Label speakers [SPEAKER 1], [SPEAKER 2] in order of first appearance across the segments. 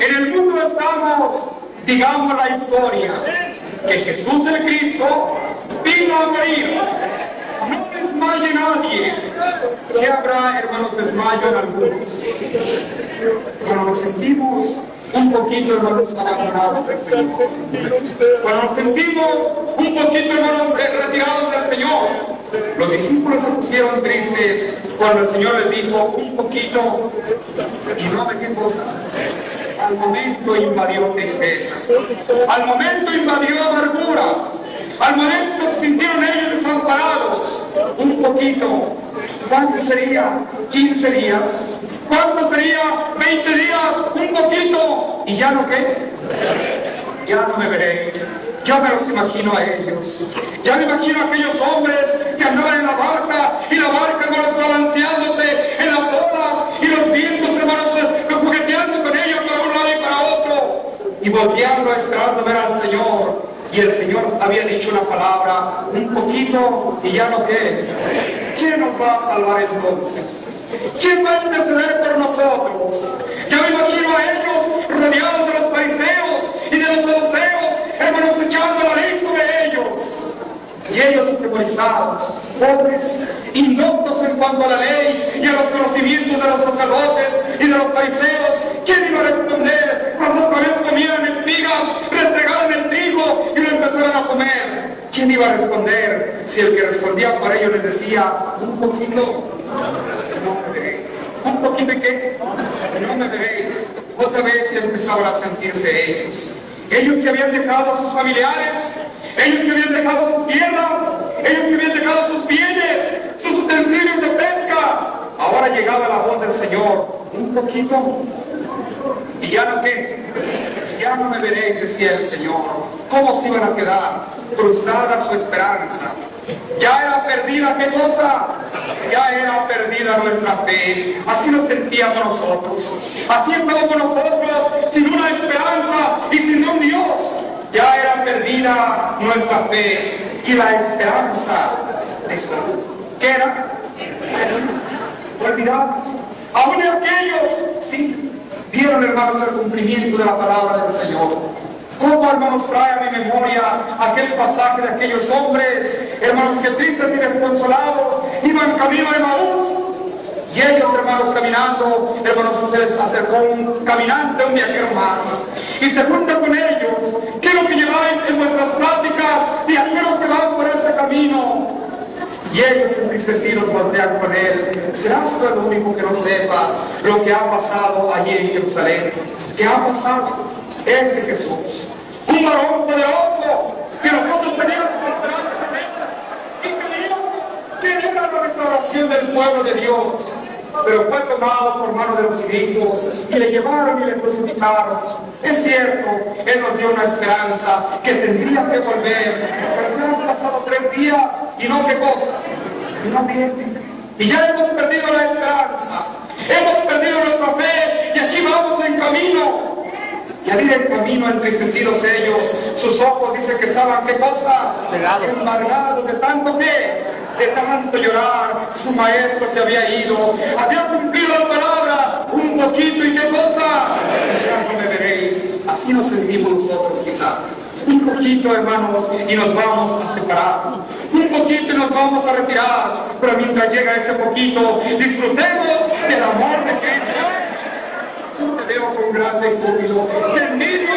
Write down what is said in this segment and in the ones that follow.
[SPEAKER 1] En el mundo estamos, digamos la historia, que Jesús el Cristo vino a morir. No desmaye nadie. ¿Qué habrá, hermanos, desmayo en algunos? Cuando nos sentimos un poquito, hermanos, abandonados del Señor. Cuando nos sentimos un poquito, hermanos, retirados del Señor. Los discípulos se pusieron tristes cuando el Señor les dijo un poquito y no de qué cosa. Al momento invadió tristeza. Al momento invadió amargura. Al momento se sintieron ellos desamparados. Un poquito. ¿Cuánto sería? 15 días. ¿Cuánto sería? 20 días. Un poquito. ¿Y ya no qué? Ya no me veréis. Yo me los imagino a ellos. Ya me imagino a aquellos hombres que andaban en la barca y la barca, hermanos, balanceándose y volteando esperando ver al Señor. Y el Señor había dicho una palabra, un poquito y ya no qué. ¿Quién nos va a salvar entonces? ¿Quién va a interceder por nosotros? Ya me imagino a ellos rodeados de los fariseos y de los saduceos, hermanos, echando la lista de ellos. Y ellos atemorizados, pobres, indoctos en cuanto a la ley y a los conocimientos de los sacerdotes y de los fariseos, ¿quién iba a responder cuando otra vez comieran espigas, restregaran el trigo y lo empezaran a comer? ¿Quién iba a responder si el que respondía por ellos les decía, un poquito, no me veréis? ¿Un poquito de qué? No me veréis. Otra vez empezaban a sentirse ellos. Ellos que habían dejado a sus familiares, ellos que habían dejado sus tierras, ellos que habían dejado sus bienes, sus utensilios de pesca. Ahora llegaba la voz del Señor, un poquito, y ya no qué, ya no me veréis, decía el Señor. ¿Cómo se iban a quedar? Frustrada su esperanza. Ya era perdida, ¿qué cosa? Ya era perdida nuestra fe. Así nos sentíamos nosotros. Así estábamos nosotros sin una esperanza y sin un Dios. Ya era perdida nuestra fe y la esperanza de salud. ¿Qué era? Perdidas, olvidadas. Aún aquellos, sí, dieron hermanos el cumplimiento de la palabra del Señor. ¿Cómo, hermanos, trae a mi memoria aquel pasaje de aquellos hombres, hermanos, que tristes y desconsolados iban camino de Maús? Y ellos, hermanos, caminando, hermanos, se les acercó un caminante, un viajero más. Y se junta con ellos. ¿Qué lo que lleváis en vuestras pláticas, viajeros que van por este camino? Y ellos entristecidos voltean con él. ¿Serás tú el único que no sepas lo que ha pasado allí en Jerusalén? ¿Qué ha pasado? Es de Jesús. Un varón poderoso que nosotros teníamos esperanza en él. Y creíamos que era la restauración del pueblo de Dios. Pero fue tomado por mano de los griegos y le llevaron y le crucificaron. Es cierto, Él nos dio una esperanza que tendría que volver. Pero ya han pasado tres días y no qué cosa. No. Y ya hemos perdido la esperanza. Hemos perdido nuestra fe y aquí vamos en camino. Y al ir en camino entristecidos ellos, sus ojos dice que estaban, ¿qué cosa? Embargados de tanto que, de tanto llorar, su maestro se había ido, había cumplido la palabra, un poquito y qué cosa, ya no me veréis. Así nos sentimos nosotros quizá. Un poquito, hermanos, y nos vamos a separar. Un poquito y nos vamos a retirar. Pero mientras llega ese poquito, disfrutemos del amor de Cristo veo con grande júbilo. Te envidio.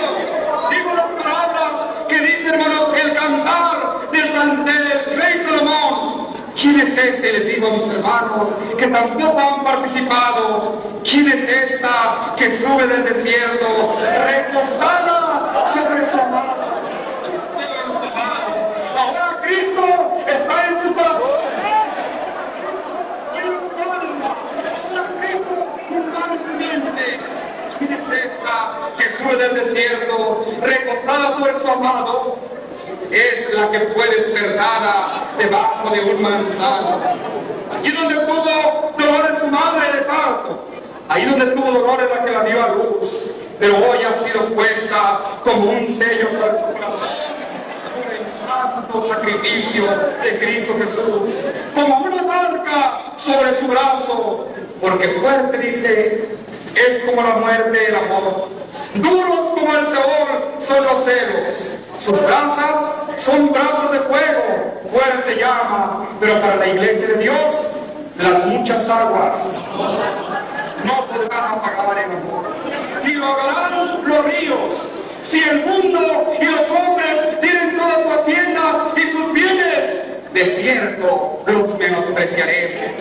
[SPEAKER 1] Digo las palabras que dice, hermanos, el cantar de San del Rey Salomón. ¿Quién es este? Les digo a mis hermanos que tampoco han participado. ¿Quién es esta que sube del desierto recostada sobre su amado? Ahora Cristo está en su corazón. ¿Quién es esta que del desierto, recostada sobre su amado? Es la que fue despertada debajo de un manzano. Allí donde tuvo dolores su madre de parto. Ahí donde tuvo dolores la que la dio a luz. Pero hoy ha sido puesta como un sello sobre su corazón santo sacrificio de Cristo Jesús, como una marca sobre su brazo, porque fuerte dice es como la muerte el amor. Duros como el Seol son los celos. Sus brazas son brazos de fuego, fuerte llama, pero para la iglesia de Dios, las muchas aguas no podrán apagar el amor. Y lo harán los ríos. Si el mundo y los hombres tienen toda su hacienda y sus bienes, de cierto los menospreciaremos.